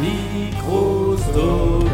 Microsoft.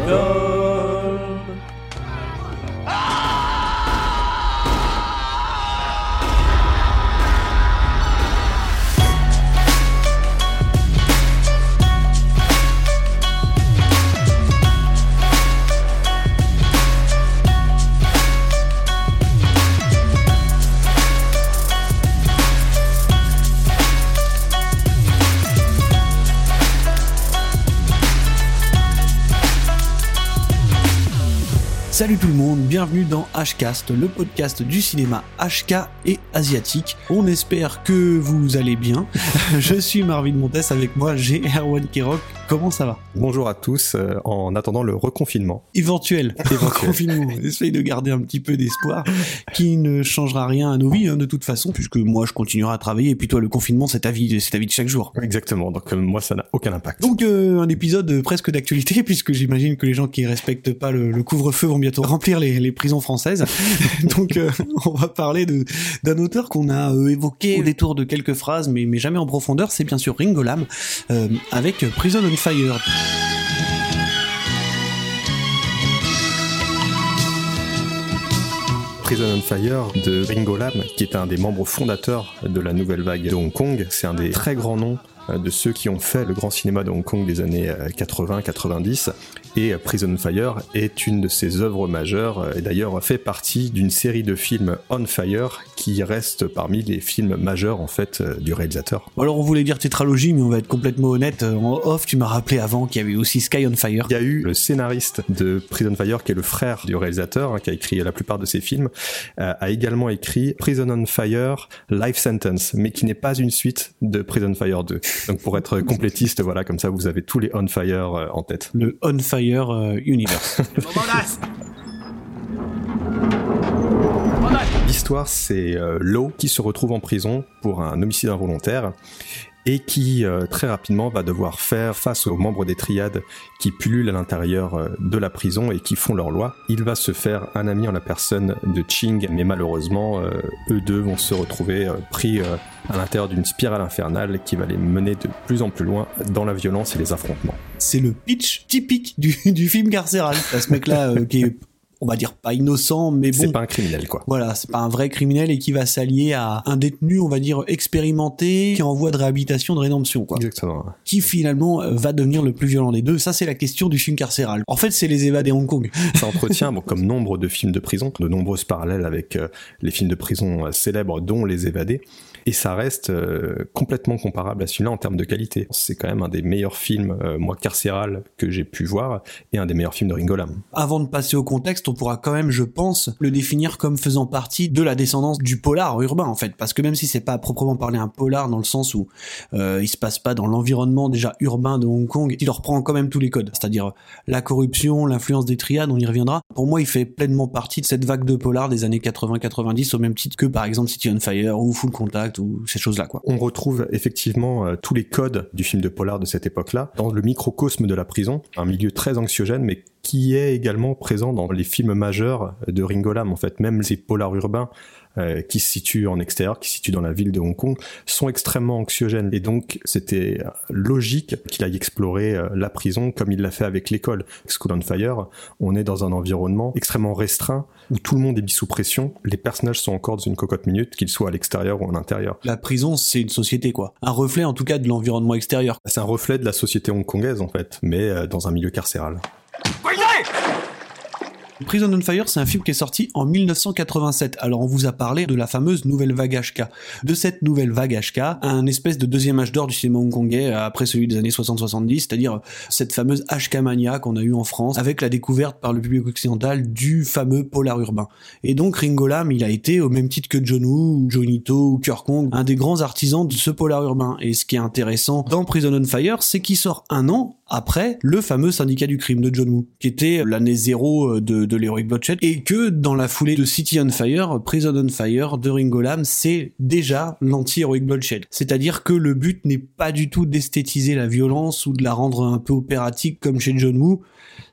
Salut tout le monde, bienvenue dans Hcast, le podcast du cinéma HK et asiatique. On espère que vous allez bien. Je suis Marvin Montes, avec moi j'ai Erwan Kirok. Comment ça va Bonjour à tous, euh, en attendant le reconfinement. Éventuel. Reconfinement. Essaye de garder un petit peu d'espoir, qui ne changera rien à nos vies hein, de toute façon, puisque moi je continuerai à travailler, et puis toi le confinement c'est ta vie, c'est ta vie de chaque jour. Exactement, donc euh, moi ça n'a aucun impact. Donc euh, un épisode presque d'actualité, puisque j'imagine que les gens qui respectent pas le, le couvre-feu vont bientôt remplir les, les prisons françaises. Donc on va parler de d'un auteur qu'on a évoqué au détour de quelques phrases, mais, mais jamais en profondeur, c'est bien sûr Ringo Lam, euh, avec Prison Prison on Fire de Ringo Lam, qui est un des membres fondateurs de la nouvelle vague de Hong Kong, c'est un des très grands noms euh, de ceux qui ont fait le grand cinéma de Hong Kong des années 80-90 et Prison on Fire est une de ses œuvres majeures et d'ailleurs fait partie d'une série de films On Fire qui reste parmi les films majeurs en fait euh, du réalisateur. Alors on voulait dire tétralogie, mais on va être complètement honnête. euh, En off, tu m'as rappelé avant qu'il y avait aussi Sky on Fire. Il y a eu le scénariste de Prison on Fire qui est le frère du réalisateur hein, qui a écrit la plupart de ses films euh, a également écrit Prison on Fire Life Sentence mais qui n'est pas une suite de Prison on Fire 2. Donc pour être complétiste voilà comme ça vous avez tous les On Fire en tête. Le On Fire euh, Universe. L'histoire, c'est euh, Lo qui se retrouve en prison pour un homicide involontaire et qui euh, très rapidement va devoir faire face aux membres des triades qui pullulent à l'intérieur euh, de la prison et qui font leur loi. Il va se faire un ami en la personne de Ching, mais malheureusement, euh, eux deux vont se retrouver pris à l'intérieur d'une spirale infernale qui va les mener de plus en plus loin dans la violence et les affrontements. c'est le pitch typique du, film carcéral. Ce mec-là qui est, on va dire, pas innocent, mais bon. C'est pas un criminel, quoi. Voilà, c'est pas un vrai criminel et qui va s'allier à un détenu, on va dire, expérimenté, qui est en voie de réhabilitation, de rédemption, quoi. Exactement. Qui finalement euh, va devenir le plus violent des deux. Ça, c'est la question du film carcéral. En fait, c'est les évadés Hong Kong. Ça entretient, bon, comme nombre de films de prison, de nombreuses parallèles avec euh, les films de prison euh, célèbres, dont Les Évadés, et ça reste euh, complètement comparable à celui-là en termes de qualité. C'est quand même un des meilleurs films, moi, carcéral que j'ai pu voir, et un des meilleurs films de Ringo Lam. Avant de passer au contexte, on pourra quand même, je pense, le définir comme faisant partie de la descendance du polar urbain, en fait. Parce que même si c'est pas à proprement parler un polar dans le sens où euh, il se passe pas dans l'environnement déjà urbain de Hong Kong, il reprend quand même tous les codes. C'est-à-dire la corruption, l'influence des triades, on y reviendra. Pour moi, il fait pleinement partie de cette vague de polar des années 80-90, au même titre que, par exemple, City on Fire ou Full Contact ou ces choses-là, quoi. On retrouve effectivement euh, tous les codes du film de polar de cette époque-là dans le microcosme de la prison, un milieu très anxiogène, mais qui est également présent dans les films majeurs de Ringo Lam. En fait, même ces polars urbains euh, qui se situent en extérieur, qui se situent dans la ville de Hong Kong, sont extrêmement anxiogènes. Et donc, c'était logique qu'il aille explorer euh, la prison comme il l'a fait avec l'école. School on Fire, on est dans un environnement extrêmement restreint où tout le monde est mis sous pression. Les personnages sont encore dans une cocotte minute, qu'ils soient à l'extérieur ou à l'intérieur. La prison, c'est une société, quoi. Un reflet, en tout cas, de l'environnement extérieur. C'est un reflet de la société hongkongaise, en fait, mais euh, dans un milieu carcéral. Prison on Fire, c'est un film qui est sorti en 1987. Alors on vous a parlé de la fameuse nouvelle vague HK. De cette nouvelle vague HK, un espèce de deuxième âge d'or du cinéma hongkongais euh, après celui des années 60-70, c'est-à-dire cette fameuse HK mania qu'on a eu en France avec la découverte par le public occidental du fameux polar urbain. Et donc Ringo Lam, il a été au même titre que John Woo, Jonito ou Kong, un des grands artisans de ce polar urbain. Et ce qui est intéressant dans Prison on Fire, c'est qu'il sort un an après le fameux syndicat du crime de John Woo, qui était l'année zéro euh, de, de l'Heroic Bloodshed, et que dans la foulée de City on Fire, Prison on Fire de Ringo Lam, c'est déjà l'anti-Heroic Bloodshed. C'est-à-dire que le but n'est pas du tout d'esthétiser la violence ou de la rendre un peu opératique comme chez John Woo,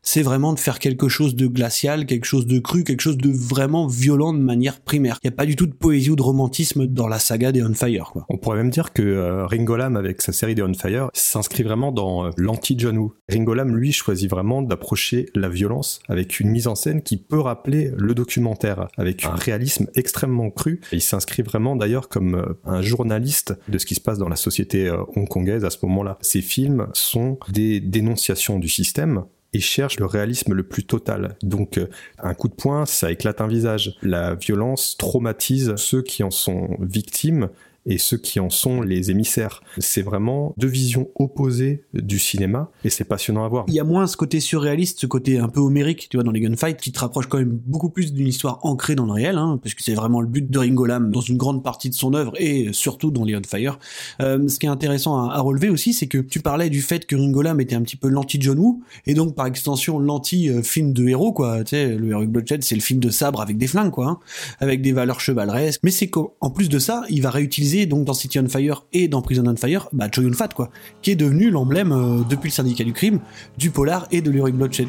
c'est vraiment de faire quelque chose de glacial, quelque chose de cru, quelque chose de vraiment violent de manière primaire. Il n'y a pas du tout de poésie ou de romantisme dans la saga des On Fire, quoi. On pourrait même dire que euh, Ringo Lam, avec sa série des On Fire, s'inscrit vraiment dans euh, l'anti John Woo. Ringo Lam, lui, choisit vraiment d'approcher la violence avec une mise en scène qui peut rappeler le documentaire, avec un réalisme extrêmement cru. il s'inscrit vraiment d'ailleurs comme euh, un journaliste de ce qui se passe dans la société euh, hongkongaise à ce moment-là. Ces films sont des dénonciations du système, et cherche le réalisme le plus total. Donc euh, un coup de poing, ça éclate un visage. La violence traumatise ceux qui en sont victimes et ceux qui en sont les émissaires. C'est vraiment deux visions opposées du cinéma et c'est passionnant à voir. Il y a moins ce côté surréaliste, ce côté un peu homérique, tu vois, dans les gunfights, qui te rapproche quand même beaucoup plus d'une histoire ancrée dans le réel, hein, parce que c'est vraiment le but de Ringo Lam dans une grande partie de son œuvre et surtout dans les On Fire. Euh, ce qui est intéressant à, relever aussi, c'est que tu parlais du fait que Ringo Lam était un petit peu l'anti-John Woo et donc par extension l'anti-film de héros, quoi. Tu sais, le Heroic Bloodshed, c'est le film de sabre avec des flingues, quoi, hein, avec des valeurs chevaleresques. Mais c'est qu'en plus de ça, il va réutiliser donc dans City on Fire et dans Prison on Fire, bah Yun Fat quoi, qui est devenu l'emblème euh, depuis le syndicat du crime, du polar et de l'Heroic Bloodshed.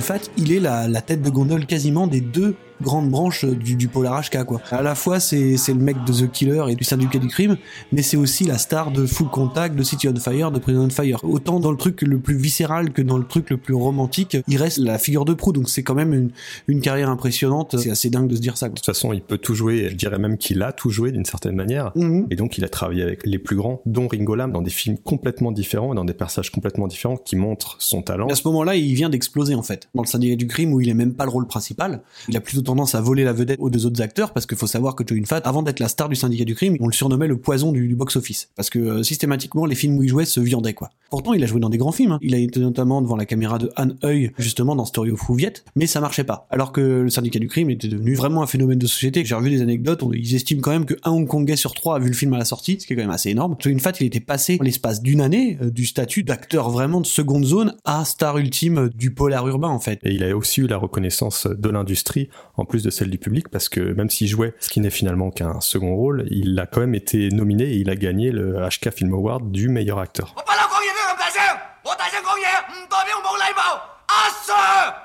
Fat, il est la tête de gondole quasiment des deux grande branche du, du polar HK quoi. À la fois c'est le mec de The Killer et du syndicat du crime, mais c'est aussi la star de Full Contact, de City on Fire, de Prison on Fire. Autant dans le truc le plus viscéral que dans le truc le plus romantique, il reste la figure de proue. Donc c'est quand même une, une carrière impressionnante. C'est assez dingue de se dire ça. De toute façon, il peut tout jouer. Je dirais même qu'il a tout joué d'une certaine manière. Mhm. Et donc il a travaillé avec les plus grands, dont Ringo Lam, dans des films complètement différents, dans des personnages complètement différents, qui montrent son talent. à ce moment-là, il vient d'exploser en fait. Dans le syndicat du crime où il est même pas le rôle principal, il a plutôt tendance à voler la vedette aux deux autres acteurs parce qu'il faut savoir que Joe Fat, avant d'être la star du syndicat du crime, on le surnommait le poison du, box-office parce que euh, systématiquement les films où il jouait se viandaient quoi. Pourtant, il a joué dans des grands films. Hein. Il a été notamment devant la caméra de Han Heuil justement dans Story of Who mais ça marchait pas. Alors que le syndicat du crime était devenu vraiment un phénomène de société. J'ai revu des anecdotes, ils estiment quand même que un Hongkongais sur trois a vu le film à la sortie, ce qui est quand même assez énorme. Joe Fat, il était passé l'espace d'une année euh, du statut d'acteur vraiment de seconde zone à star ultime du polar urbain en fait. Et il a aussi eu la reconnaissance de l'industrie en plus de celle du public parce que même s'il jouait ce qui n'est finalement qu'un second rôle, il a quand même été nominé et il a gagné le HK Film Award du meilleur acteur.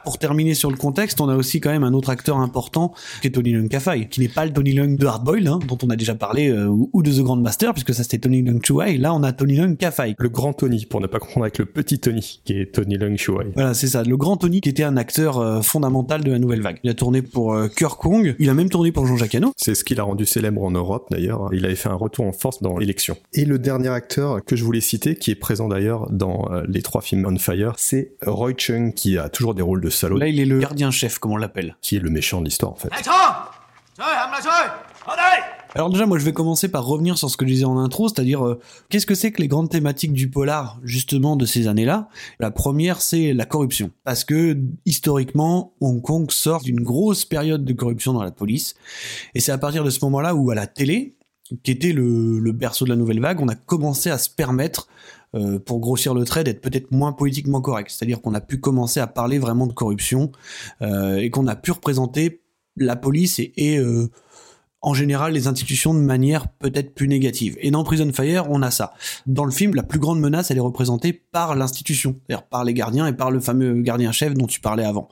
Pour terminer sur le contexte, on a aussi quand même un autre acteur important qui est Tony Leung Kafai, qui n'est pas le Tony Leung de Hardboiled, hein, dont on a déjà parlé, euh, ou de The Grand Master, puisque ça c'était Tony Leung Chuai. Là, on a Tony Leung Kafai. Le grand Tony, pour ne pas confondre avec le petit Tony, qui est Tony Leung Chuai. Voilà, c'est ça. Le grand Tony, qui était un acteur euh, fondamental de la nouvelle vague. Il a tourné pour euh, Kong. Il a même tourné pour Jean-Jacques Hano. C'est ce qui l'a rendu célèbre en Europe, d'ailleurs. Il avait fait un retour en force dans l'élection. Et le dernier acteur que je voulais citer, qui est présent d'ailleurs dans les trois films On Fire, c'est Roy Chung, qui a toujours des rôle de salaud. Là, il est le gardien-chef, comme on l'appelle. Qui est le méchant de l'histoire, en fait. Alors déjà, moi, je vais commencer par revenir sur ce que je disais en intro, c'est-à-dire euh, qu'est-ce que c'est que les grandes thématiques du polar, justement, de ces années-là? La première, c'est la corruption. Parce que, historiquement, Hong Kong sort d'une grosse période de corruption dans la police. Et c'est à partir de ce moment-là où, à la télé, qui était le, le berceau de la nouvelle vague, on a commencé à se permettre euh, pour grossir le trait, d'être peut-être moins politiquement correct. C'est-à-dire qu'on a pu commencer à parler vraiment de corruption euh, et qu'on a pu représenter la police et, euh, en général les institutions de manière peut-être plus négative. Et dans Prison Fire, on a ça. Dans le film, la plus grande menace, elle est représentée par l'institution, c'est-à-dire par les gardiens et par le fameux gardien-chef dont tu parlais avant.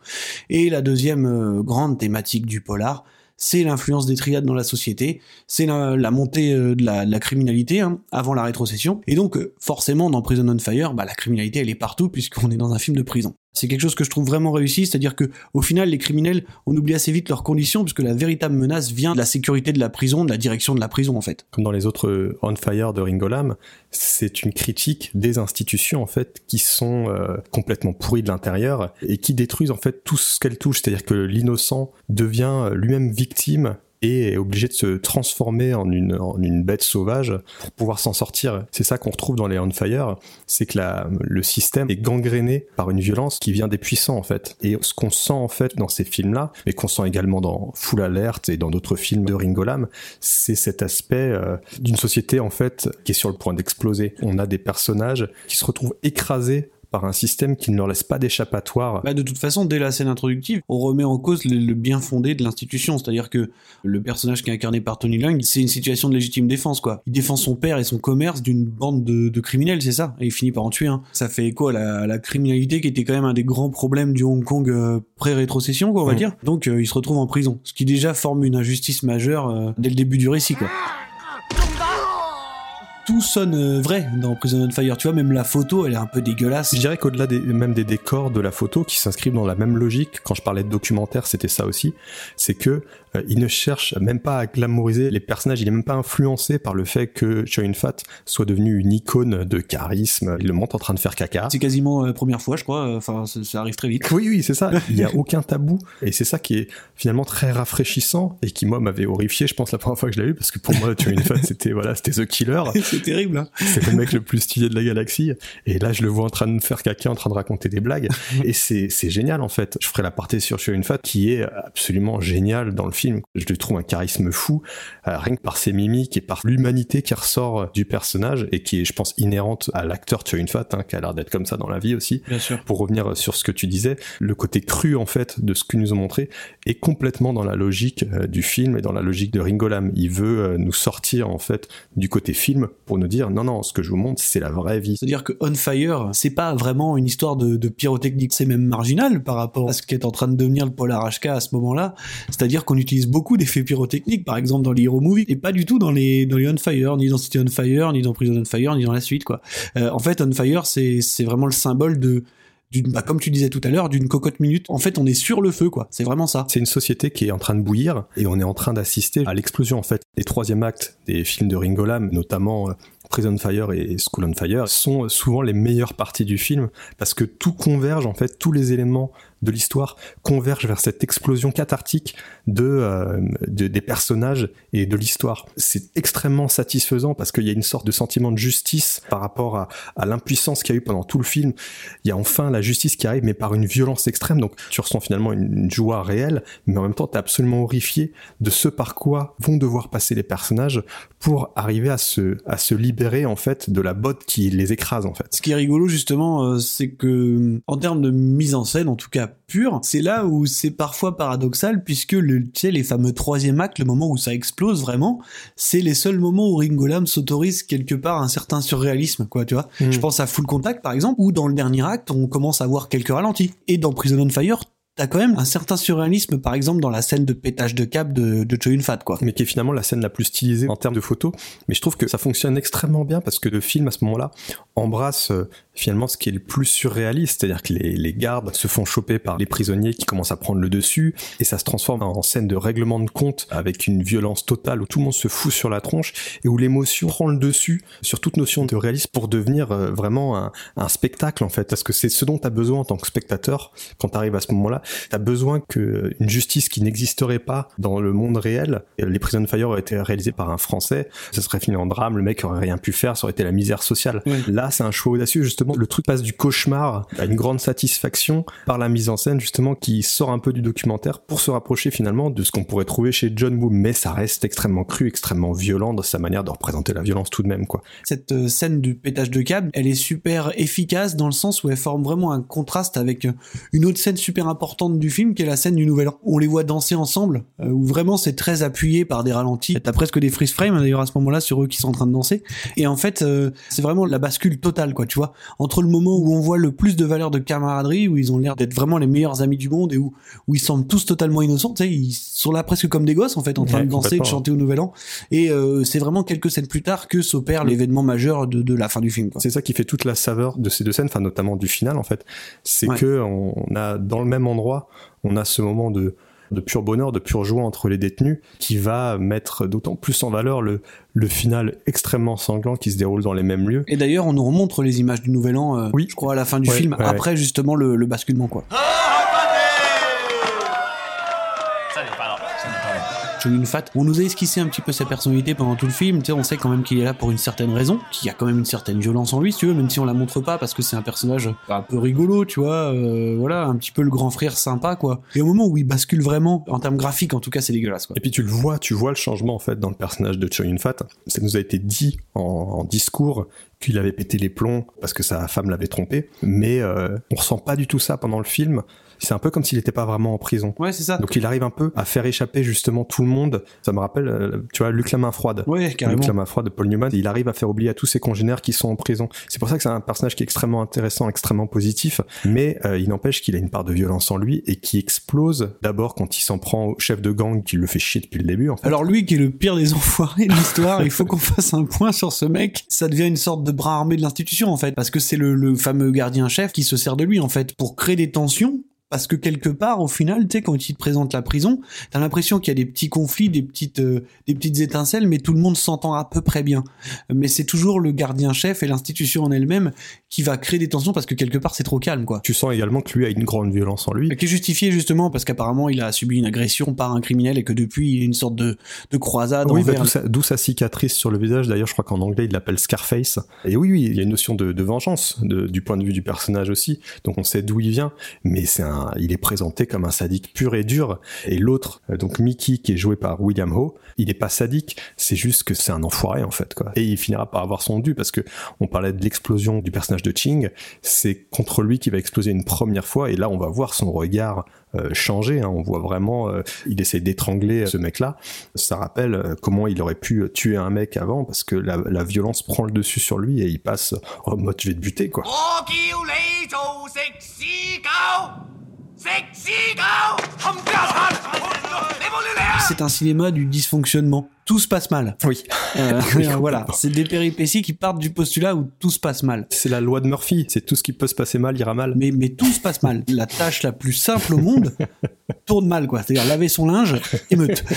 Et la deuxième grande thématique du polar, c'est l'influence des triades dans la société, c'est la, montée euh, de la, criminalité hein, avant la rétrocession. Et donc, euh, forcément, dans Prison on Fire, bah, la criminalité, elle est partout puisqu'on est dans un film de prison. C'est quelque chose que je trouve vraiment réussi, c'est-à-dire que au final, les criminels, on oublie assez vite leurs conditions, puisque la véritable menace vient de la sécurité de la prison, de la direction de la prison en fait. Comme dans les autres euh, On Fire de Ringolam, c'est une critique des institutions en fait qui sont euh, complètement pourries de l'intérieur et qui détruisent en fait tout ce qu'elles touchent, c'est-à-dire que l'innocent devient lui-même victime et est obligé de se transformer en une, bête sauvage pour pouvoir s'en sortir. C'est ça qu'on retrouve dans les On c'est que la, le système est gangréné par une violence qui vient des puissants en fait. Et ce qu'on sent en fait dans ces films-là, mais qu'on sent également dans Full Alert et dans d'autres films de Ringo Lam, c'est cet aspect euh, d'une société en fait qui est sur le point d'exploser. On a des personnages qui se retrouvent écrasés par un système qui ne leur laisse pas d'échappatoire. Bah, de toute façon, dès la scène introductive, on remet en cause le, le bien fondé de l'institution. C'est-à-dire que le personnage qui est incarné par Tony Leung, c'est une situation de légitime défense, quoi. Il défend son père et son commerce d'une bande de, de criminels, c'est ça? Et il finit par en tuer un. Ça fait écho à la, à la criminalité qui était quand même un des grands problèmes du Hong Kong euh, pré-rétrocession, quoi, on va dire. Donc, euh, il se retrouve en prison. Ce qui déjà forme une injustice majeure euh, dès le début du récit, quoi. Tout sonne euh, vrai dans Prison on Fire, tu vois, même la photo, elle est un peu dégueulasse. Je dirais qu'au-delà des, même des décors de la photo qui s'inscrivent dans la même logique, quand je parlais de documentaire, c'était ça aussi, c'est que euh, il ne cherche même pas à glamouriser les personnages, il est même pas influencé par le fait que Chow Yun-fat soit devenu une icône de charisme, il le montre en train de faire caca. C'est quasiment la première fois, je crois. euh, Enfin, ça, ça arrive très vite. Oui, oui, c'est ça. Il n'y a aucun tabou. Et c'est ça qui est finalement très rafraîchissant et qui, moi, m'avait horrifié, je pense, la première fois que je l'ai vu, parce que pour moi, Chow Yun-fat, c'était, voilà, c'était The Killer. c'est terrible, hein. c'est le mec le plus stylé de la galaxie. Et là, je le vois en train de faire caca, en train de raconter des blagues. Et c'est, génial, en fait. Je ferai la partie sur Chow Yun-fat qui est absolument génial dans le film. Je lui trouve un charisme fou, euh, rien que par ses mimiques et par l'humanité qui ressort du personnage et qui est, je pense, inhérente à l'acteur Chow Yun-fat, hein, qui a l'air d'être comme ça dans la vie aussi. Bien sûr. Pour revenir sur ce que tu disais, le côté cru, en fait, de ce qu'ils nous ont montré est complètement dans la logique euh, du film et dans la logique de Ringo Lam. Il veut euh, nous sortir, en fait, du côté film pour nous dire, non, non, ce que je vous montre, c'est la vraie vie. C'est-à-dire que On Fire, c'est pas vraiment une histoire de, de pyrotechnique, c'est même marginal par rapport à ce qu'est en train de devenir le Polar HK à ce moment-là. C'est-à-dire qu'on utilise beaucoup d'effets pyrotechniques, par exemple dans les Hero Movie, et pas du tout dans les dans les On Fire, ni dans City On Fire, ni dans Prison On Fire, ni dans la suite, quoi. Euh, en fait, On Fire, c'est c'est vraiment le symbole de d'une, bah, comme tu disais tout à l'heure, d'une cocotte minute. En fait, on est sur le feu, quoi. C'est vraiment ça. C'est une société qui est en train de bouillir et on est en train d'assister à l'explosion en fait. Les troisième actes des films de Ringo Lam, notamment euh, Prison Fire et School on Fire, sont souvent les meilleures parties du film parce que tout converge en fait, tous les éléments de l'histoire convergent vers cette explosion cathartique euh, de- des personnages et de l'histoire. C'est extrêmement satisfaisant parce qu'il y a une sorte de sentiment de justice par rapport à, l'impuissance qu'il y a eu pendant tout le film. Il y a enfin la justice qui arrive, mais par une violence extrême. Donc tu ressens finalement une, joie réelle, mais en même temps t'es absolument horrifié de ce par quoi vont devoir passer les personnages pour arriver à se, à se libérer en fait de la botte qui les écrase en fait. Ce qui est rigolo justement, euh, c'est que en termes de mise en scène, en tout cas pure, c'est là où c'est parfois paradoxal puisque le, tu sais, les fameux troisième acte, le moment où ça explose vraiment, c'est les seuls moments où Ringo Lam s'autorise quelque part un certain surréalisme, quoi, tu vois. Mm. Je pense à Full Contact par exemple, où dans le dernier acte, on commence à voir quelques ralentis. Et dans Prison on Fire, t'as quand même un certain surréalisme, par exemple dans la scène de pétage de câble de, de Cho Yun-fat, quoi. mais qui est finalement la scène la plus stylisée en termes de photos. Mais je trouve que ça fonctionne extrêmement bien parce que le film à ce moment-là embrasse euh, finalement ce qui est le plus surréaliste, c'est-à-dire que les, les gardes se font choper par les prisonniers qui commencent à prendre le dessus et ça se transforme en scène de règlement de compte avec une violence totale où tout le monde se fout sur la tronche et où l'émotion prend le dessus sur toute notion de réalisme pour devenir euh, vraiment un, un spectacle en fait parce que c'est ce dont tu as besoin en tant que spectateur quand tu arrives à ce moment-là T'as besoin que une justice qui n'existerait pas dans le monde réel. Les Prison Fire auraient été réalisés par un Français. Ça serait fini en drame. Le mec aurait rien pu faire. Ça aurait été la misère sociale. Là, c'est un choix audacieux. Justement, le truc passe du cauchemar à une grande satisfaction par la mise en scène, justement, qui sort un peu du documentaire pour se rapprocher finalement de ce qu'on pourrait trouver chez John Woo. Mais ça reste extrêmement cru, extrêmement violent dans sa manière de représenter la violence tout de même, quoi. cette euh, scène du pétage de câble, elle est super efficace dans le sens où elle forme vraiment un contraste avec euh, une autre scène super importante du film qui est la scène du Nouvel An. On les voit danser ensemble, euh, où vraiment c'est très appuyé par des ralentis. T'as presque des freeze frames hein, d'ailleurs à ce moment-là sur eux qui sont en train de danser. Et en fait, euh, c'est vraiment la bascule totale, quoi, tu vois. Entre le moment où on voit le plus de valeur de camaraderie, où ils ont l'air d'être vraiment les meilleurs amis du monde et où, où ils semblent tous totalement innocents, tu sais, ils sont là presque comme des gosses en fait, en train de danser, de chanter au Nouvel An. Et euh, c'est vraiment quelques scènes plus tard que s'opère l'événement majeur de, de la fin du film. C'est ça qui fait toute la saveur de ces deux scènes, enfin notamment du final en fait. C'est Ouais. que on a dans le même endroit, on a ce moment de de pur bonheur, de pure joie entre les détenus, qui va mettre d'autant plus en valeur le, le final extrêmement sanglant qui se déroule dans les mêmes lieux. Et d'ailleurs, on nous remontre les images du Nouvel An, euh, Oui. je crois, à la fin du Ouais, film, ouais, après justement le, le basculement, quoi. Ça n'est pas, non, Chun Fat. On nous a esquissé un petit peu sa personnalité pendant tout le film. Tu on sait quand même qu'il est là pour une certaine raison, qu'il y a quand même une certaine violence en lui, si tu veux, même si on la montre pas parce que c'est un personnage un peu rigolo, tu vois. euh, voilà, un petit peu le grand frère sympa, quoi. Et au moment où il bascule vraiment, en termes graphiques, en tout cas, c'est dégueulasse, quoi. Et puis tu le vois, tu vois le changement en fait dans le personnage de Cho Yun Fat. Ça nous a été dit en, en discours qu'il avait pété les plombs parce que sa femme l'avait trompé, mais euh, on ressent pas du tout ça pendant le film. C'est un peu comme s'il n'était pas vraiment en prison. Ouais, c'est ça. Donc il arrive un peu à faire échapper justement tout le monde. Ça me rappelle, euh, tu vois, Luc la main froide. Ouais, carrément. Luc la main froide de Paul Newman. Il arrive à faire oublier à tous ses congénères qui sont en prison. C'est pour ça que c'est un personnage qui est extrêmement intéressant, extrêmement positif, mais euh, il n'empêche qu'il a une part de violence en lui et qui explose d'abord quand il s'en prend au chef de gang qui le fait chier depuis le début. En fait. Alors lui qui est le pire des enfoirés de l'histoire, il faut qu'on fasse un point sur ce mec. Ça devient une sorte de bras armé de l'institution en fait, parce que c'est le, le fameux gardien-chef qui se sert de lui en fait pour créer des tensions. Parce que quelque part, au final, tu sais, quand il te présente la prison, t'as l'impression qu'il y a des petits conflits, des petites, euh, des petites étincelles, mais tout le monde s'entend à peu près bien. Mais c'est toujours le gardien-chef et l'institution en elle-même qui va créer des tensions parce que quelque part, c'est trop calme, quoi. Tu sens également que lui a une grande violence en lui. Qui est justifié justement parce qu'apparemment il a subi une agression par un criminel et que depuis il est une sorte de, de croisade Oui, bah, envers d'où sa, d'où sa cicatrice sur le visage. D'ailleurs, je crois qu'en anglais, il l'appelle Scarface. Et oui, oui, il y a une notion de, de vengeance de- du point de vue du personnage aussi. Donc on sait d'où il vient, mais c'est un, il est présenté comme un sadique pur et dur. Et l'autre, euh, donc Mickey, qui est joué par William Ho, il est pas sadique. C'est juste que c'est un enfoiré en fait, quoi. Et il finira par avoir son dû parce que on parlait de l'explosion du personnage de Ching. C'est contre lui qui va exploser une première fois. Et là, on va voir son regard euh, changer. hein. On voit vraiment, euh, il essaie d'étrangler ce mec-là. Ça rappelle comment il aurait pu tuer un mec avant parce que la, violence prend le dessus sur lui et il passe en mode je vais te buter quoi. 我 c'est un cinéma du dysfonctionnement. Tout se passe mal. Oui. Euh, Oui, voilà, c'est des péripéties qui partent du postulat où tout se passe mal. C'est la loi de Murphy. C'est tout ce qui peut se passer mal ira mal. Mais, mais tout se passe mal. La tâche la plus simple au monde tourne mal, quoi. C'est-à-dire laver son linge, émeute.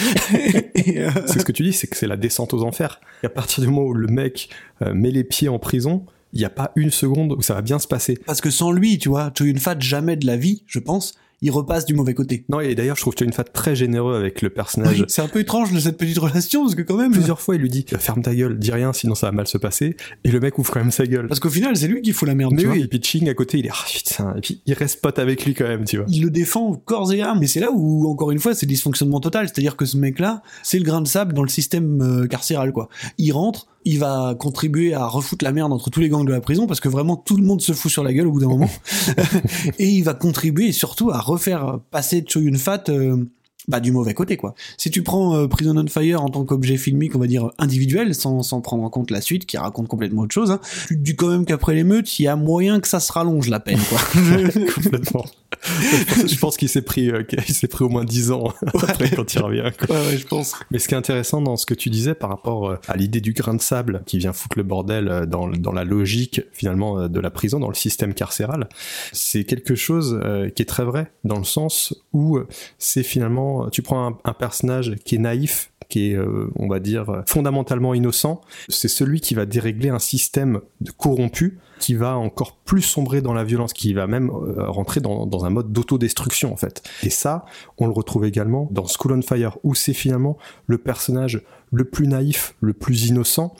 Euh, C'est ce que tu dis, c'est que c'est la descente aux enfers. Et à partir du moment où le mec euh, met les pieds en prison, il n'y a pas une seconde où ça va bien se passer. parce que sans lui, tu vois, Cho Yun-fat, jamais de la vie, je pense, il repasse du mauvais côté. Non, et d'ailleurs, je trouve que tu as une fat très généreux avec le personnage. Oui, c'est un peu étrange de cette petite relation, parce que quand même... Plusieurs fois, il lui dit ferme ta gueule, dis rien, sinon ça va mal se passer. Et le mec ouvre quand même sa gueule. Parce qu'au final, c'est lui qui fout la merde, Mais tu vois. oui, et puis Ching à côté, il est ah putain, et puis il reste pote avec lui quand même, tu vois. il le défend corps et âme. Mais c'est là où, encore une fois, c'est dysfonctionnement total. C'est-à-dire que ce mec-là, c'est le grain de sable dans le système euh, carcéral, quoi. Il rentre, il va contribuer à refoutre la merde entre tous les gangs de la prison parce que vraiment tout le monde se fout sur la gueule au bout d'un moment. et il va contribuer surtout à refaire passer Cho Yun Fat euh, bah, du mauvais côté, quoi. Si tu prends euh, Prison on Fire en tant qu'objet filmique, on va dire individuel, sans, sans prendre en compte la suite qui raconte complètement autre chose, hein, tu te dis quand même qu'après l'émeute, il y a moyen que ça se rallonge la peine, quoi. Complètement. Je pense qu'il s'est pris, euh, qu'il s'est pris au moins 10 ans après quand il revient. quoi. ouais, ouais, je pense. Mais ce qui est intéressant dans ce que tu disais par rapport euh, à l'idée du grain de sable qui vient foutre le bordel euh, dans, dans la logique finalement de la prison, dans le système carcéral, c'est quelque chose euh, qui est très vrai dans le sens où c'est finalement, tu prends un, un personnage qui est naïf, qui est, euh, on va dire, fondamentalement innocent, c'est celui qui va dérégler un système corrompu qui va encore plus sombrer dans la violence, qui va même euh, rentrer dans, un mode d'autodestruction en fait. Et ça, on le retrouve également dans School on Fire, où c'est finalement le personnage le plus naïf, le plus innocent,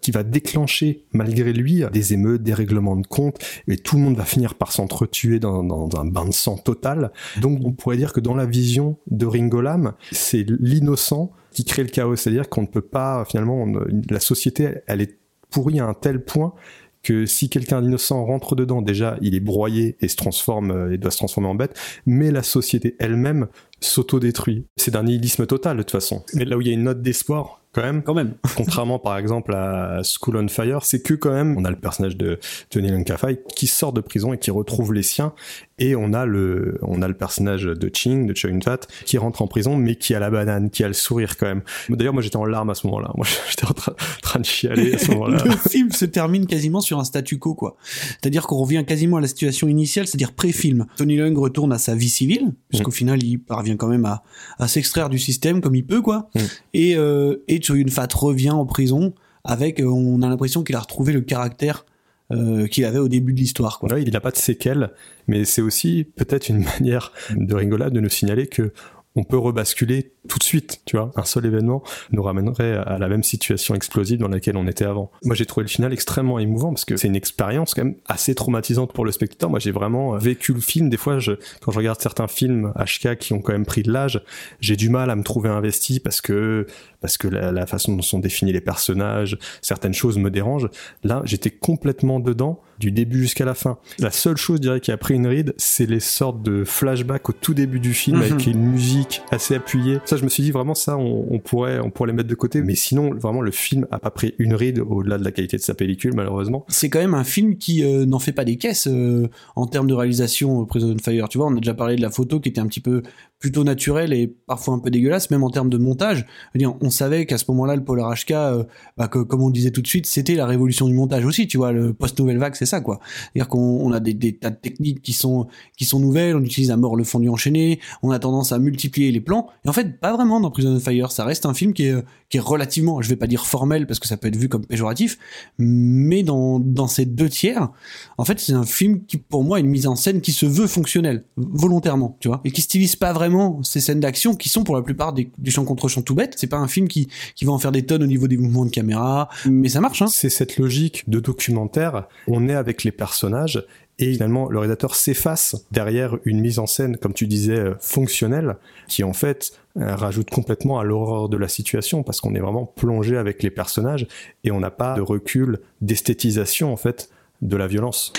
qui va déclencher malgré lui des émeutes, des règlements de compte, et tout le monde va finir par s'entretuer dans, un bain de sang total. Donc on pourrait dire que dans la vision de Ringo Lam, c'est l'innocent qui crée le chaos, c'est-à-dire qu'on ne peut pas finalement, la société, elle est pourrie à un tel point que si quelqu'un d'innocent rentre dedans, déjà, il est broyé et se transforme euh, et doit se transformer en bête, mais la société elle-même s'autodétruit. C'est d'un nihilisme total de toute façon. Mais là où il y a une note d'espoir, quand même, Quand même. contrairement par exemple à School on Fire, c'est que quand même on a le personnage de Tony Lankafai qui sort de prison et qui retrouve les siens, et on a le on a le personnage de Ching, de Choi Yun-fat, qui rentre en prison mais qui a la banane, qui a le sourire quand même. D'ailleurs moi j'étais en larmes à ce moment-là, moi j'étais en train, train de chialer à ce moment-là. le film se termine quasiment sur un statu quo, quoi. C'est-à-dire qu'on revient quasiment à la situation initiale, c'est-à-dire pré-film. Tony Leung retourne à sa vie civile, puisqu'au final, il parvient quand même à, à s'extraire du système comme il peut, quoi. Mm. Et, euh, et Cho Yun-fat revient en prison avec, euh, on a l'impression qu'il a retrouvé le caractère euh, qu'il avait au début de l'histoire, quoi. Ouais, il n'a pas de séquelles, mais c'est aussi peut-être une manière de Ringola de nous signaler que on peut rebasculer tout de suite, tu vois. Un seul événement nous ramènerait à la même situation explosive dans laquelle on était avant. Moi, j'ai trouvé le final extrêmement émouvant parce que c'est une expérience quand même assez traumatisante pour le spectateur. Moi, j'ai vraiment vécu le film. Des fois, je, quand je regarde certains films HK qui ont quand même pris de l'âge, j'ai du mal à me trouver investi parce que parce que la, la façon dont sont définis les personnages, certaines choses me dérangent. Là, j'étais complètement dedans du début jusqu'à la fin. La seule chose, je dirais, qui a pris une ride, c'est les sortes de flashbacks au tout début du film avec Mhm. une musique assez appuyée. Ça, je me suis dit vraiment ça, on, pourrait, on pourrait les mettre de côté. Mais sinon, vraiment, le film a pas pris une ride au-delà de la qualité de sa pellicule, malheureusement. c'est quand même un film qui euh, n'en fait pas des caisses euh, en termes de réalisation euh, Prison Fire. Tu vois, on a déjà parlé de la photo qui était un petit peu plutôt naturelle et parfois un peu dégueulasse, même en termes de montage. On savait qu'à ce moment-là, le Polar HK, euh, bah, comme on le disait tout de suite, c'était la révolution du montage aussi. Tu vois, le post-nouvelle vague, c'est ça, quoi. C'est-à-dire qu'on on a des, tas de techniques qui sont qui sont nouvelles. On utilise à mort le fondu enchaîné. On a tendance à multiplier les plans. Et en fait, pas vraiment dans Prison Fire. Ça reste un film qui est qui est relativement, je vais pas dire formel parce que ça peut être vu comme péjoratif, mais dans, dans ces deux tiers, en fait, c'est un film qui, pour moi, a une mise en scène qui se veut fonctionnelle, volontairement, tu vois, et qui stylise pas vraiment ces scènes d'action qui sont pour la plupart des, des champs contre champs tout bêtes. C'est pas un film qui, qui va en faire des tonnes au niveau des mouvements de caméra, mais ça marche, hein. C'est cette logique de documentaire. On est avec les personnages et finalement le réalisateur s'efface derrière une mise en scène, comme tu disais, euh, fonctionnelle, qui en fait euh, rajoute complètement à l'horreur de la situation parce qu'on est vraiment plongé avec les personnages et on n'a pas de recul d'esthétisation en fait de la violence.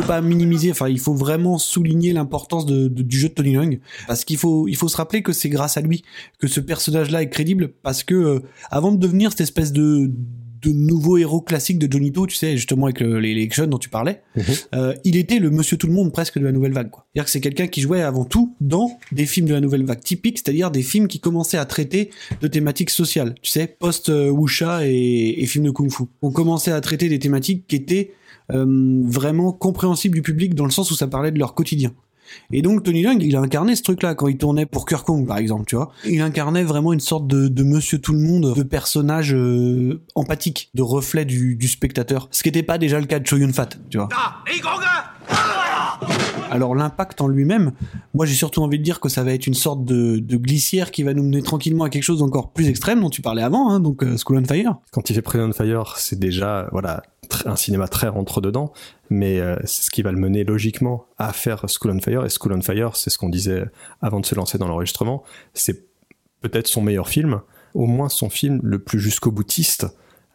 Faut pas minimiser, enfin, il faut vraiment souligner l'importance de, de- du jeu de Tony Leung, parce qu'il faut, il faut se rappeler que c'est grâce à lui que ce personnage-là est crédible, parce que euh, avant de devenir cette espèce de de nouveau héros classique de Johnny To, tu sais, justement avec le- les, les jeunes dont tu parlais, Mhm. euh, il était le monsieur tout le monde presque de la nouvelle vague. C'est-à-dire que c'est quelqu'un qui jouait avant tout dans des films de la nouvelle vague typiques, c'est-à-dire des films qui commençaient à traiter de thématiques sociales, tu sais, post-Wuxia et, et films de kung-fu. On commençait à traiter des thématiques qui étaient euh, vraiment compréhensibles du public dans le sens où ça parlait de leur quotidien. Et donc Tony Leung, il a incarné ce truc-là quand il tournait pour Kong, par exemple, tu vois. Il incarnait vraiment une sorte de, de Monsieur Tout le Monde, de personnage euh, empathique, de reflet du, du spectateur. Ce qui n'était pas déjà le cas de Cho Yun Fat, tu vois. Ah, Alors l'impact en lui-même, moi j'ai surtout envie de dire que ça va être une sorte de, de glissière qui va nous mener tranquillement à quelque chose d'encore plus extrême dont tu parlais avant, hein, donc euh, School on Fire. Quand il fait Prison Fire, c'est déjà voilà un cinéma très rentre dedans, mais euh, c'est ce qui va le mener logiquement à faire School on Fire. Et School on Fire, c'est ce qu'on disait avant de se lancer dans l'enregistrement, c'est peut-être son meilleur film, au moins son film le plus jusqu'au boutiste.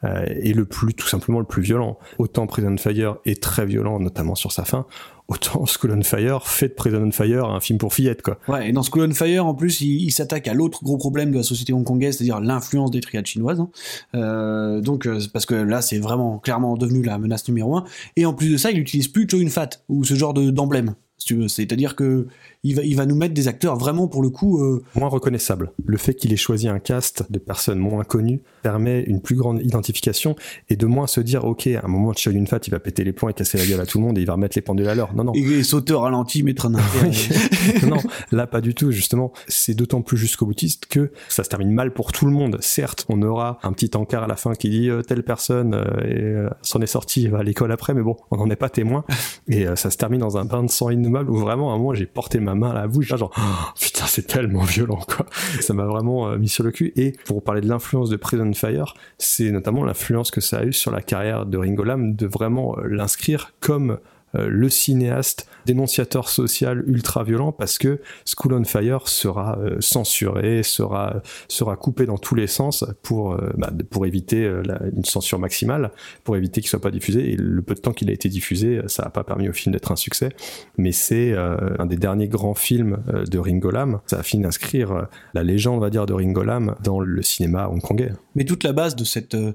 Euh, et le plus tout simplement le plus violent. Autant Prison Fire est très violent, notamment sur sa fin, autant School on Fire fait de Prison on Fire un film pour fillettes quoi. Ouais, et dans School on Fire, en plus, il, s'attaque à l'autre gros problème de la société hongkongaise, c'est-à-dire l'influence des triades chinoises. hein. Euh, donc, euh, parce que là, c'est vraiment clairement devenu la menace numéro un. Et en plus de ça, il utilise plus Cho Yun Fat ou ce genre de d'emblème, si tu veux. C'est-à-dire que il va, il va nous mettre des acteurs vraiment pour le coup. euh, moins reconnaissable. Le fait qu'il ait choisi un cast de personnes moins connues permet une plus grande identification et de moins se dire ok à un moment de Yun Fat il va péter les plombs et casser la gueule à tout le monde et il va remettre les pendules à l'heure. Non non. et, sauter au ralenti, mettre un non, là pas du tout justement. C'est d'autant plus jusqu'au boutiste que ça se termine mal pour tout le monde. Certes, on aura un petit encart à la fin qui dit euh, telle personne euh, s'en est sortie, va à l'école après, mais bon, on n'en est pas témoin. Et ça se termine dans un bain de sang innommable où vraiment à un moment j'ai porté ma main à la bouche, genre putain c'est tellement violent quoi. Ça m'a vraiment euh, mis sur le cul. Et pour parler de l'influence de Prison Fire, c'est notamment l'influence que ça a eu sur la carrière de Ringo Lam de vraiment euh, l'inscrire comme le cinéaste dénonciateur social ultra violent parce que School on Fire sera euh, censuré, sera sera coupé dans tous les sens pour euh, bah, pour éviter euh, une censure maximale, pour éviter qu'il soit pas diffusé. Et le peu de temps qu'il a été diffusé, ça n'a pas permis au film d'être un succès. Mais c'est euh, un des derniers grands films euh, de Ringo Lam. Ça a fini d'inscrire euh, la légende, on va dire, de Ringo Lam dans le cinéma hongkongais. Mais toute la base de cette euh,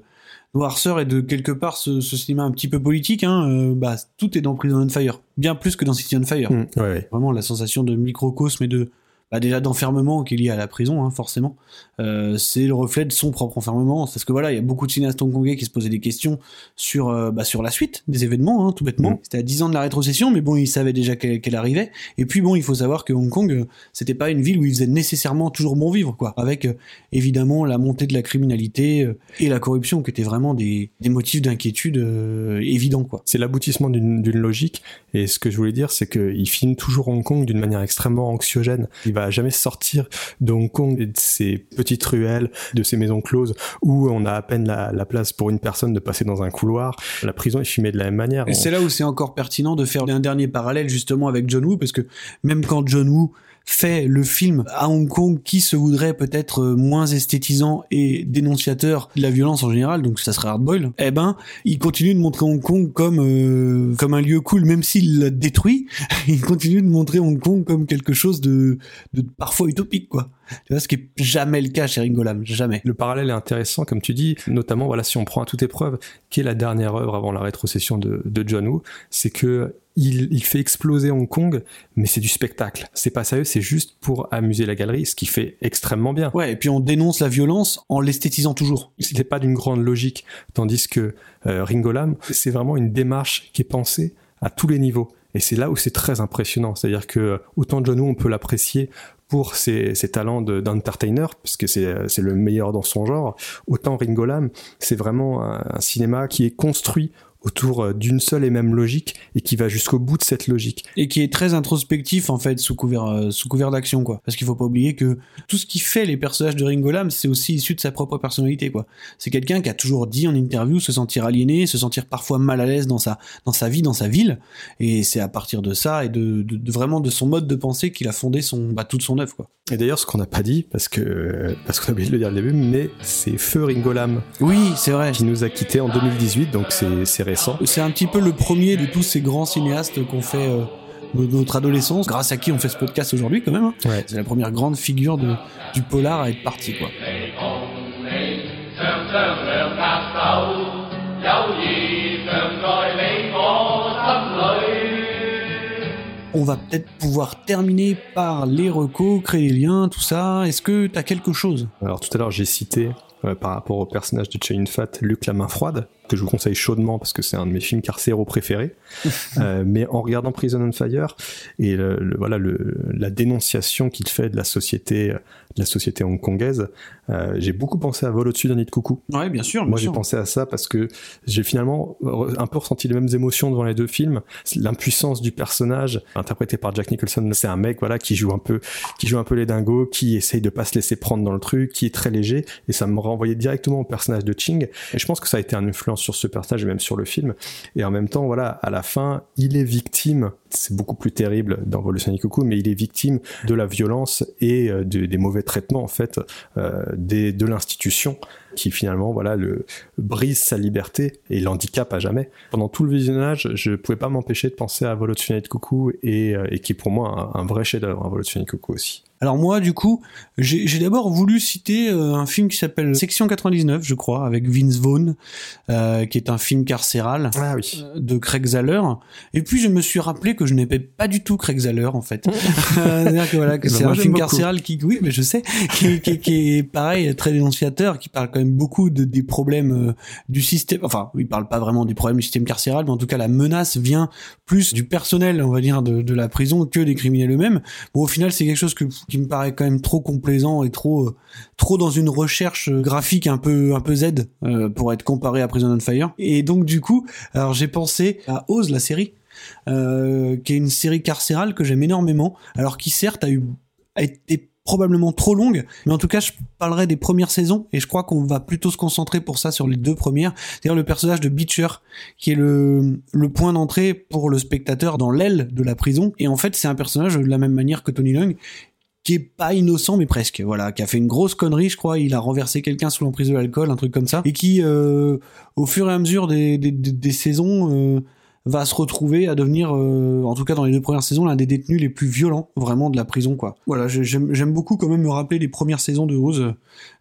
noirceur et de quelque part ce, ce cinéma un petit peu politique, hein, euh, bah, tout est dans Prison on Fire. Bien plus que dans City on Fire. Mm, ouais, ouais. Vraiment la sensation de microcosme et de bah déjà d'enfermement qui est lié à la prison, hein, forcément. Euh, c'est le reflet de son propre enfermement. Parce que voilà, il y a beaucoup de cinéastes hongkongais qui se posaient des questions sur, euh, bah, sur la suite des événements, hein, tout bêtement. Mm. C'était à 10 ans de la rétrocession, mais bon, ils savaient déjà qu'elle arrivait. Et puis bon, il faut savoir que Hong Kong, euh, c'était pas une ville où il faisait nécessairement toujours bon vivre, quoi. Avec euh, évidemment la montée de la criminalité et la corruption, qui étaient vraiment des, des motifs d'inquiétude évidents, quoi. C'est l'aboutissement d'une d'une logique. Et ce que je voulais dire, c'est qu'il filme toujours Hong Kong d'une manière extrêmement anxiogène. Il va jamais sortir de Hong Kong et de ses petites ruelles, de ses maisons closes, où on a à peine la, la place pour une personne de passer dans un couloir. La prison est filmée de la même manière. Et c'est là où c'est encore pertinent de faire un dernier parallèle justement avec John Woo, parce que même quand John Woo fait le film à Hong Kong qui se voudrait peut-être euh, moins esthétisant et dénonciateur de la violence en général, donc ça serait hardboil, eh ben il continue de montrer Hong Kong comme euh, comme un lieu cool, même s'il l'a détruit, il continue de montrer Hong Kong comme quelque chose de, de parfois utopique quoi. Tu vois, ce qui est jamais le cas chez Ringo Lam, jamais. Le parallèle est intéressant, comme tu dis, notamment voilà si on prend à toute épreuve, qui est la dernière œuvre avant la rétrocession de, de John Woo, c'est que il, il fait exploser Hong Kong, mais c'est du spectacle. C'est pas sérieux, c'est juste pour amuser la galerie, ce qui fait extrêmement bien. Ouais, et puis on dénonce la violence en l'esthétisant toujours. Il n'est pas d'une grande logique, tandis que euh, Ringo Lam, c'est vraiment une démarche qui est pensée à tous les niveaux. Et c'est là où c'est très impressionnant. C'est-à-dire que autant John Woo, on peut l'apprécier pour ses, ses talents de- d'entertainer, parce que c'est c'est le meilleur dans son genre, autant Ringo Lam, c'est vraiment un, un cinéma qui est construit autour euh, d'une seule et même logique et qui va jusqu'au bout de cette logique. et qui est très introspectif en fait sous couvert euh, sous couvert d'action quoi. Parce qu'il faut pas oublier que tout ce qui fait les personnages de Ringo Lam c'est aussi issu de sa propre personnalité quoi. C'est quelqu'un qui a toujours dit en interview se sentir aliéné se sentir parfois mal à l'aise dans sa dans sa vie dans sa ville. Et c'est à partir de ça et de, de- de vraiment de son mode de pensée qu'il a fondé son bah, toute son œuvre quoi. Et d'ailleurs, ce qu'on n'a pas dit, parce que parce qu'on a oublié de le dire au début, mais c'est Feu Ringo Lam oui c'est vrai. qui nous a quittés en 2018, donc c'est c'est un petit peu le premier de tous ces grands cinéastes qu'on fait euh, de notre adolescence, grâce à qui on fait ce podcast aujourd'hui quand même. Hein. C'est la première grande figure du polar à être parti. Quoi. On va peut-être pouvoir terminer par les recos, créer des liens, tout ça. Est-ce que t'as quelque chose? Alors tout à l'heure j'ai cité euh, par rapport au personnage de Chain Fat, Luc la main froide que je vous conseille chaudement parce que c'est un de mes films carcéraux préférés. Euh, mais en regardant Prison on Fire et le, le- voilà le, la dénonciation qu'il fait de la société, de la société hongkongaise, euh, j'ai beaucoup pensé à Vol au-dessus d'un nid de coucou. Ouais, bien sûr. Moi, j'ai pensé à ça parce que j'ai finalement un peu ressenti les mêmes émotions devant les deux films. L'impuissance du personnage, interprété par Jack Nicholson, c'est un mec, voilà, qui joue un peu, qui joue un peu les dingos, qui essaye de pas se laisser prendre dans le truc, qui est très léger, et ça me renvoyait directement au personnage de Ching. Et je pense que ça a été une influence sur ce personnage et même sur le film. Et en même temps, voilà, à la fin, il est victime. C'est beaucoup plus terrible dans Volution Coucou, mais il est victime de la violence et euh, de- des mauvais traitements en fait euh, des, de l'institution qui finalement voilà le brise sa liberté et l'handicape à jamais. Pendant tout le visionnage, je pouvais pas m'empêcher de penser à Vol au-dessus d'un nid de coucou et, euh, et qui est pour moi un, un vrai chef-d'œuvre, un Vol au-dessus d'un nid de coucou aussi. Alors moi, du coup, j'ai d'abord voulu citer euh, un film qui s'appelle Section 99, je crois, avec Vince Vaughn, euh, qui est un film carcéral Ah oui. euh, de Craig Zahler. Et puis je me suis rappelé que je n'aimais pas du tout Craig Zahler en fait. C'est-à-dire que voilà, que Bah, c'est un film beaucoup. carcéral qui, oui, mais je sais, qui, qui, qui est pareil, très dénonciateur, qui parle quand beaucoup de, des problèmes euh, du système. Enfin, il parle pas vraiment des problèmes du système carcéral, mais en tout cas la menace vient plus du personnel, on va dire, de, de la prison que des criminels eux-mêmes. Bon, au final, c'est quelque chose que, qui me paraît quand même trop complaisant et trop, euh, trop dans une recherche euh, graphique un peu, un peu Z pour être comparé à Prison on Fire. Et donc du coup, alors j'ai pensé à Oz, la série, qui est une série carcérale que j'aime énormément, alors qui certes a eu a été probablement trop longue, mais en tout cas je parlerai des premières saisons et je crois qu'on va plutôt se concentrer pour ça sur les deux premières, c'est-à-dire le personnage de Beecher qui est le, point d'entrée pour le spectateur dans l'aile de la prison et en fait c'est un personnage de la même manière que Tony Leung qui est pas innocent mais presque voilà qui a fait une grosse connerie je crois il a renversé quelqu'un sous l'emprise de l'alcool un truc comme ça et qui euh, au fur et à mesure des saisons euh, va se retrouver à devenir, euh, en tout cas dans les deux premières saisons, l'un des détenus les plus violents vraiment de la prison quoi. Voilà, j'ai- j'aime beaucoup quand même me rappeler les premières saisons de Oz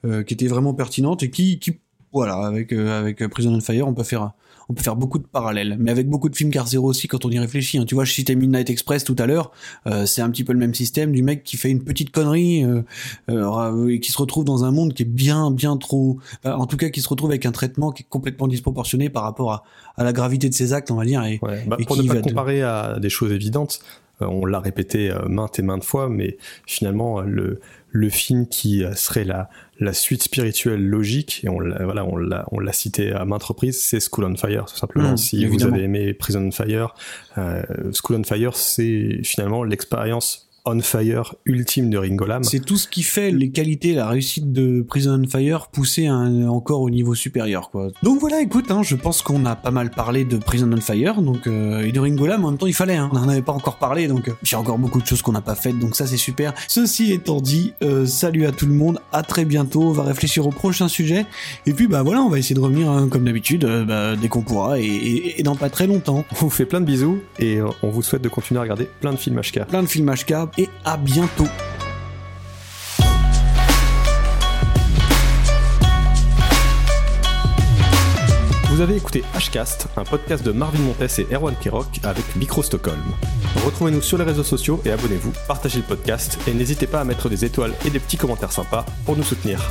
euh, qui étaient vraiment pertinentes et qui, qui voilà avec euh, avec Prison on Fire on peut faire on peut faire beaucoup de parallèles. Mais avec beaucoup de films Car Zero aussi quand on y réfléchit. hein. Tu vois, je citais Midnight Express tout à l'heure. euh, c'est un petit peu le même système du mec qui fait une petite connerie euh, euh, et qui se retrouve dans un monde qui est bien, bien trop. en tout cas, qui se retrouve avec un traitement qui est complètement disproportionné par rapport à, à la gravité de ses actes, on va dire. Et, Ouais. Bah, et pour ne pas de- comparer à des choses évidentes, on l'a répété maintes et maintes fois, mais finalement le le film qui euh, serait la la suite spirituelle logique et on l'a voilà on l'a on l'a cité à maintes reprises, c'est School on Fire tout simplement. Mmh, si évidemment. vous avez aimé Prison on Fire, euh, School on Fire, c'est finalement l'expérience on fire ultime de Ringo Lam. C'est tout ce qui fait les qualités, la réussite de Prison on Fire poussé à un- encore au niveau supérieur, quoi. Donc voilà, écoute, hein, je pense qu'on a pas mal parlé de Prison on Fire, donc euh, et de Ringo Lam, en même temps il fallait, hein. on n'en avait pas encore parlé, donc euh, j'ai encore beaucoup de choses qu'on n'a pas faites, donc ça c'est super. Ceci étant dit, euh, salut à tout le monde, à très bientôt, on va réfléchir au prochain sujet, et puis bah voilà, on va essayer de revenir hein, comme d'habitude, euh, bah, dès qu'on pourra, et, et, et dans pas très longtemps. On vous fait plein de bisous et on vous souhaite de continuer à regarder plein de films HK. Plein de films HK, et à bientôt. Vous avez écouté Hcast, un podcast de Marvin Montes et Erwan Kirok avec Micro Stockholm. Retrouvez-nous sur les réseaux sociaux et abonnez-vous, partagez le podcast et n'hésitez pas à mettre des étoiles et des petits commentaires sympas pour nous soutenir.